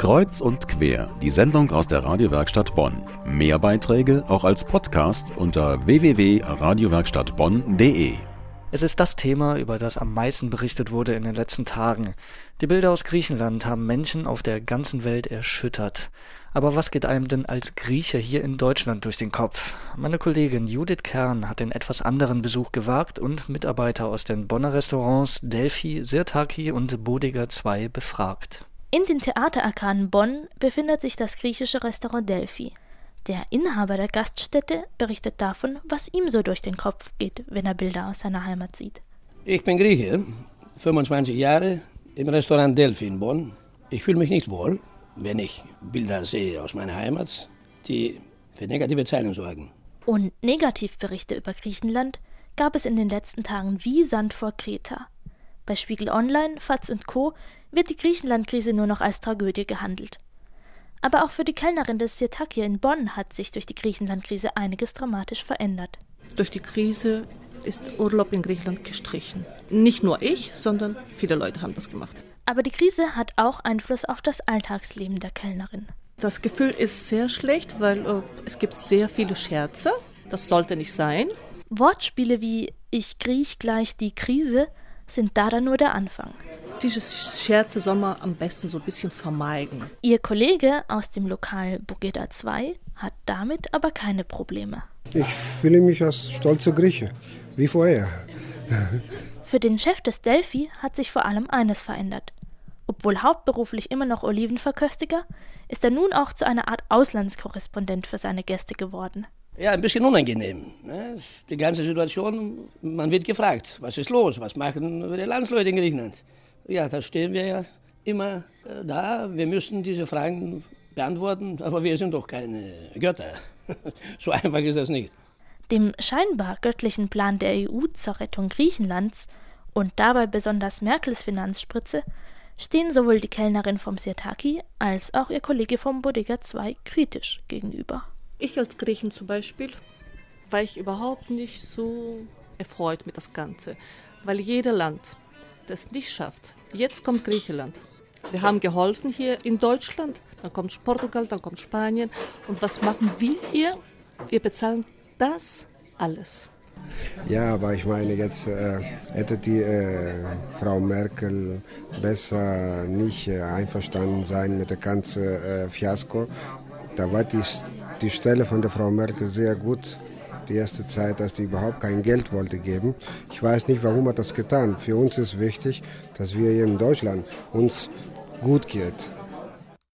Kreuz und quer, die Sendung aus der Radiowerkstatt Bonn. Mehr Beiträge auch als Podcast unter www.radiowerkstattbonn.de. Es ist das Thema, über das am meisten berichtet wurde in den letzten Tagen. Die Bilder aus Griechenland haben Menschen auf der ganzen Welt erschüttert. Aber was geht einem denn als Grieche hier in Deutschland durch den Kopf? Meine Kollegin Judith Kern hat den etwas anderen Besuch gewagt und Mitarbeiter aus den Bonner Restaurants Delphi, Sirtaki und Bodega 2 befragt. In den Theaterarkaden Bonn befindet sich das griechische Restaurant Delphi. Der Inhaber der Gaststätte berichtet davon, was ihm so durch den Kopf geht, wenn er Bilder aus seiner Heimat sieht. Ich bin Grieche, 25 Jahre im Restaurant Delphi in Bonn. Ich fühle mich nicht wohl, wenn ich Bilder sehe aus meiner Heimat, die für negative Zeilen sorgen. Und Negativberichte über Griechenland gab es in den letzten Tagen wie Sand vor Kreta. Bei Spiegel Online, FAZ und Co. wird die Griechenland-Krise nur noch als Tragödie gehandelt. Aber auch für die Kellnerin des Sirtaki in Bonn hat sich durch die Griechenland-Krise einiges dramatisch verändert. Durch die Krise ist Urlaub in Griechenland gestrichen. Nicht nur ich, sondern viele Leute haben das gemacht. Aber die Krise hat auch Einfluss auf das Alltagsleben der Kellnerin. Das Gefühl ist sehr schlecht, weil äh, es gibt sehr viele Scherze. Das sollte nicht sein. Wortspiele wie Ich kriech gleich die Krise sind da dann nur der Anfang. Diese Scherze soll man am besten so ein bisschen vermeiden. Ihr Kollege aus dem Lokal Bugeda 2 hat damit aber keine Probleme. Ich fühle mich als stolzer Grieche, wie vorher. Für den Chef des Delphi hat sich vor allem eines verändert. Obwohl hauptberuflich immer noch Olivenverköstiger, ist er nun auch zu einer Art Auslandskorrespondent für seine Gäste geworden. Ja, ein bisschen unangenehm. Ne? Die ganze Situation, man wird gefragt, was ist los, was machen die Landsleute in Griechenland? Ja, da stehen wir ja immer äh, da, wir müssen diese Fragen beantworten, aber wir sind doch keine Götter. so einfach ist das nicht. Dem scheinbar göttlichen Plan der EU zur Rettung Griechenlands und dabei besonders Merkels Finanzspritze stehen sowohl die Kellnerin vom Sirtaki als auch ihr Kollege vom Bodega 2 kritisch gegenüber. Ich als Griechen zum Beispiel war ich überhaupt nicht so erfreut mit das Ganze, weil jeder Land das nicht schafft. Jetzt kommt Griechenland. Wir haben geholfen hier in Deutschland, dann kommt Portugal, dann kommt Spanien. Und was machen wir hier? Wir bezahlen das alles. Ja, aber ich meine, jetzt äh, hätte die äh, Frau Merkel besser nicht äh, einverstanden sein mit dem ganzen äh, Fiasko. Da war die die Stelle von der Frau Merkel sehr gut. Die erste Zeit, dass die überhaupt kein Geld wollte geben. Ich weiß nicht, warum hat das getan. Für uns ist wichtig, dass wir hier in Deutschland uns gut geht.